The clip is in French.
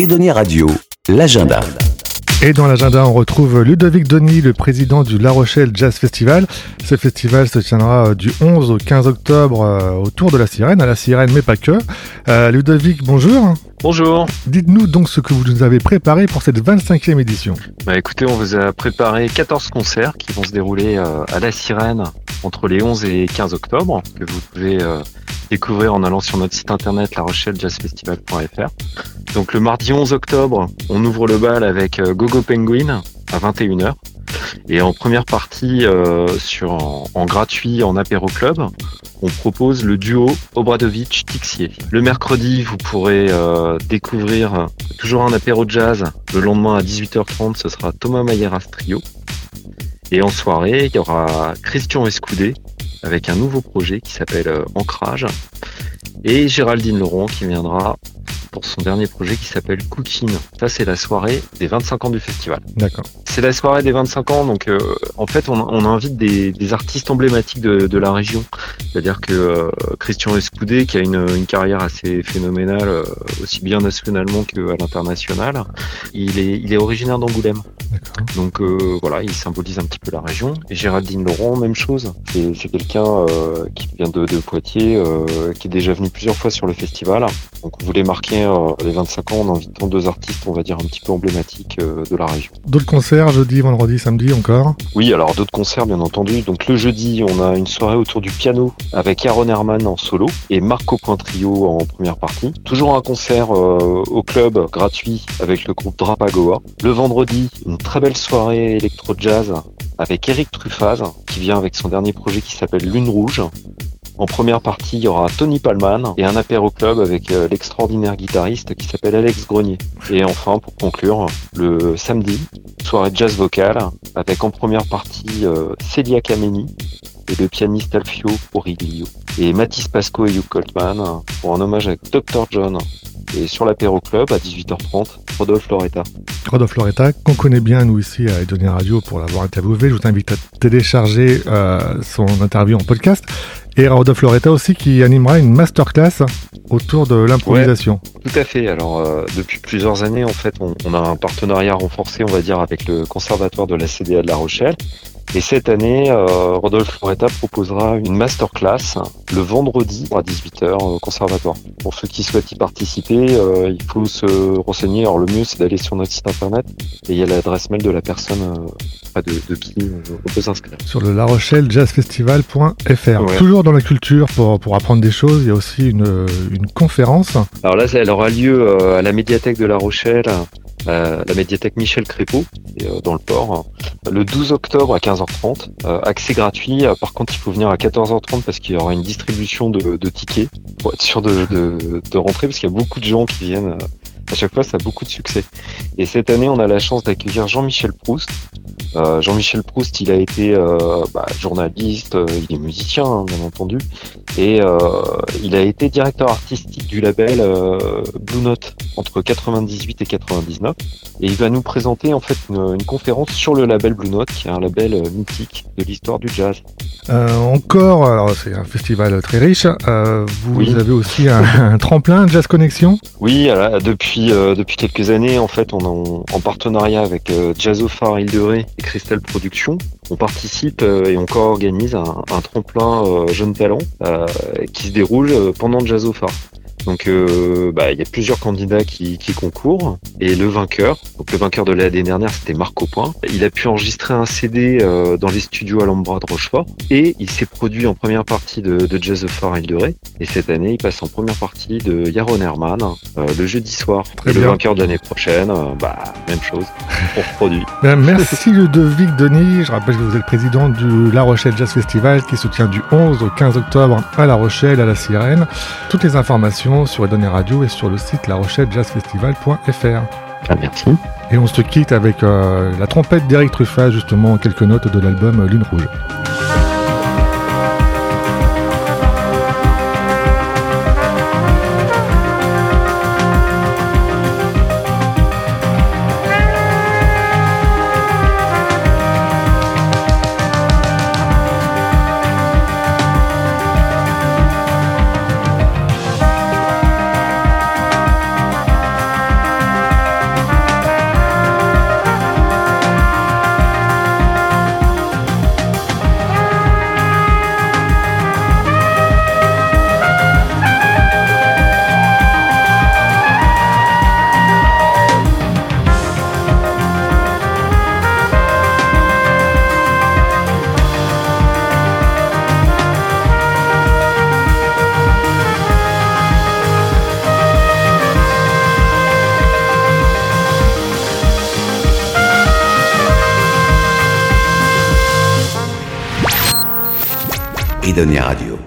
Edonia Radio, l'agenda. Et dans l'agenda, on retrouve Ludovic Denis, le président du La Rochelle Jazz Festival. Ce festival se tiendra euh, du 11 au 15 octobre euh, autour de la Sirène, à la Sirène, mais pas que. Euh, Ludovic, bonjour. Bonjour. Dites-nous donc ce que vous nous avez préparé pour cette 25e édition. Bah écoutez, on vous a préparé 14 concerts qui vont se dérouler à la Sirène entre les 11 et 15 octobre, que vous pouvez découvrir en allant sur notre site internet larochellejazzfestival.fr. Donc le mardi 11 octobre, on ouvre le bal avec euh, Gogo Penguin à 21h. Et en première partie, euh, sur en, gratuit en apéro club, on propose le duo Obradovich-Tixier. Le mercredi, vous pourrez euh, découvrir toujours un apéro jazz. Le lendemain à 18h30, ce sera Thomas Mayeras Trio. Et en soirée, il y aura Christian Escoudé avec un nouveau projet qui s'appelle euh, Ancrage. Et Géraldine Laurent qui viendra pour son dernier projet qui s'appelle Cooking. Ça, c'est la soirée des 25 ans du festival. D'accord. C'est la soirée des 25 ans, donc euh, en fait, on, on invite des, des, artistes emblématiques de, de la région. C'est-à-dire que euh, Christian Escoudé, qui a une, une carrière assez phénoménale, euh, aussi bien nationalement qu'à l'international, il est, il est originaire d'Angoulême. Donc voilà, il symbolise un petit peu la région. Et Géraldine Laurent, même chose. C'est quelqu'un qui vient de, de Poitiers, qui est déjà venu plusieurs fois sur le festival. Donc on voulait marquer euh, les 25 ans en invitant deux artistes, on va dire, un petit peu emblématiques euh, de la région. D'autres concerts, jeudi, vendredi, samedi encore Oui, alors d'autres concerts, bien entendu. Donc le jeudi, on a une soirée autour du piano avec Aaron Herman en solo et Marco Pointrio en première partie. Toujours un concert euh, au club gratuit avec le groupe Drapagoa. Le vendredi, une très belle soirée électro-jazz avec Eric Truffaz qui vient avec son dernier projet qui s'appelle Lune Rouge. En première partie, il y aura Tony Palman et un apéro club avec euh, l'extraordinaire guitariste qui s'appelle Alex Grenier. Et enfin, pour conclure, le samedi, soirée jazz vocal avec en première partie euh, Celia Kameni et le pianiste Alfio Origlio et Mathis Pasco et Hugh Coltman pour un hommage avec Dr. John. Et sur l'apéro club à 18h30, Rodolphe Loretta. Rodolphe Loretta, qu'on connaît bien nous ici à Edonia Radio pour l'avoir interviewé. Je vous invite à télécharger euh, son interview en podcast. Et Rodolphe Loretta aussi qui animera une masterclass autour de l'improvisation. tout à fait. Alors euh, depuis plusieurs années en fait, on, on, a un partenariat renforcé, on va dire, avec le conservatoire de la CDA de La Rochelle. Et cette année, euh, Rodolphe Loretta proposera une masterclass le vendredi à 18h au conservatoire. Pour ceux qui souhaitent y participer, euh, il faut se renseigner. Alors le mieux, c'est d'aller sur notre site internet et il y a l'adresse mail de la personne euh, de, de, qui on peut s'inscrire. Sur le larochellejazzfestival.fr. Toujours dans la culture pour, pour apprendre des choses, il y a aussi une, une conférence. Alors là, elle aura lieu euh, à la médiathèque de La Rochelle euh, la médiathèque Michel Crépeau, euh, dans le port, le 12 octobre à 15h30. Euh, accès gratuit, par contre il faut venir à 14h30 parce qu'il y aura une distribution de, tickets pour être sûr de, de, de rentrer parce qu'il y a beaucoup de gens qui viennent à chaque fois, ça a beaucoup de succès. Et cette année, on a la chance d'accueillir Jean-Michel Proust. Jean-Michel Proust, il a été bah, journaliste, il est musicien, hein, bien entendu, et euh, il a été directeur artistique du label euh, Blue Note entre 98 et 99. Et il va nous présenter en fait une, une conférence sur le label Blue Note, qui est un label mythique de l'histoire du jazz. encore, alors c'est un festival très riche. vous oui. avez aussi un, un, tremplin Jazz Connexion? Oui, alors, depuis euh, depuis quelques années, en fait, on est en, partenariat avec euh, Jazzofar Île de Ré et Christelle Productions. On participe euh, et on co-organise un, un, tremplin euh, jeune talent euh, qui se déroule pendant Jazzofar. Donc euh, bah, il y a plusieurs candidats qui, qui, concourent et le vainqueur, donc le vainqueur de l'année dernière c'était Marco Point, il a pu enregistrer un CD euh, dans les studios Alhambra de Rochefort et il s'est produit en première partie de, de Jazz of Far de Ré et cette année il passe en première partie de Yaron Herman euh, le jeudi soir. Très et bien. le vainqueur de l'année prochaine, euh, bah même chose, on reproduit. Ben, merci Ludovic Denis, je rappelle que vous êtes président du La Rochelle Jazz Festival qui se tient du 11 au 15 octobre à La Rochelle, à la Sirène. Toutes les informations sur Edonia Radio et sur le site larochellejazzfestival.fr. Ah, merci. Et on se quitte avec euh, la trompette d'Eric Truffat, justement, quelques notes de l'album Lune Rouge. Sidonia Radio.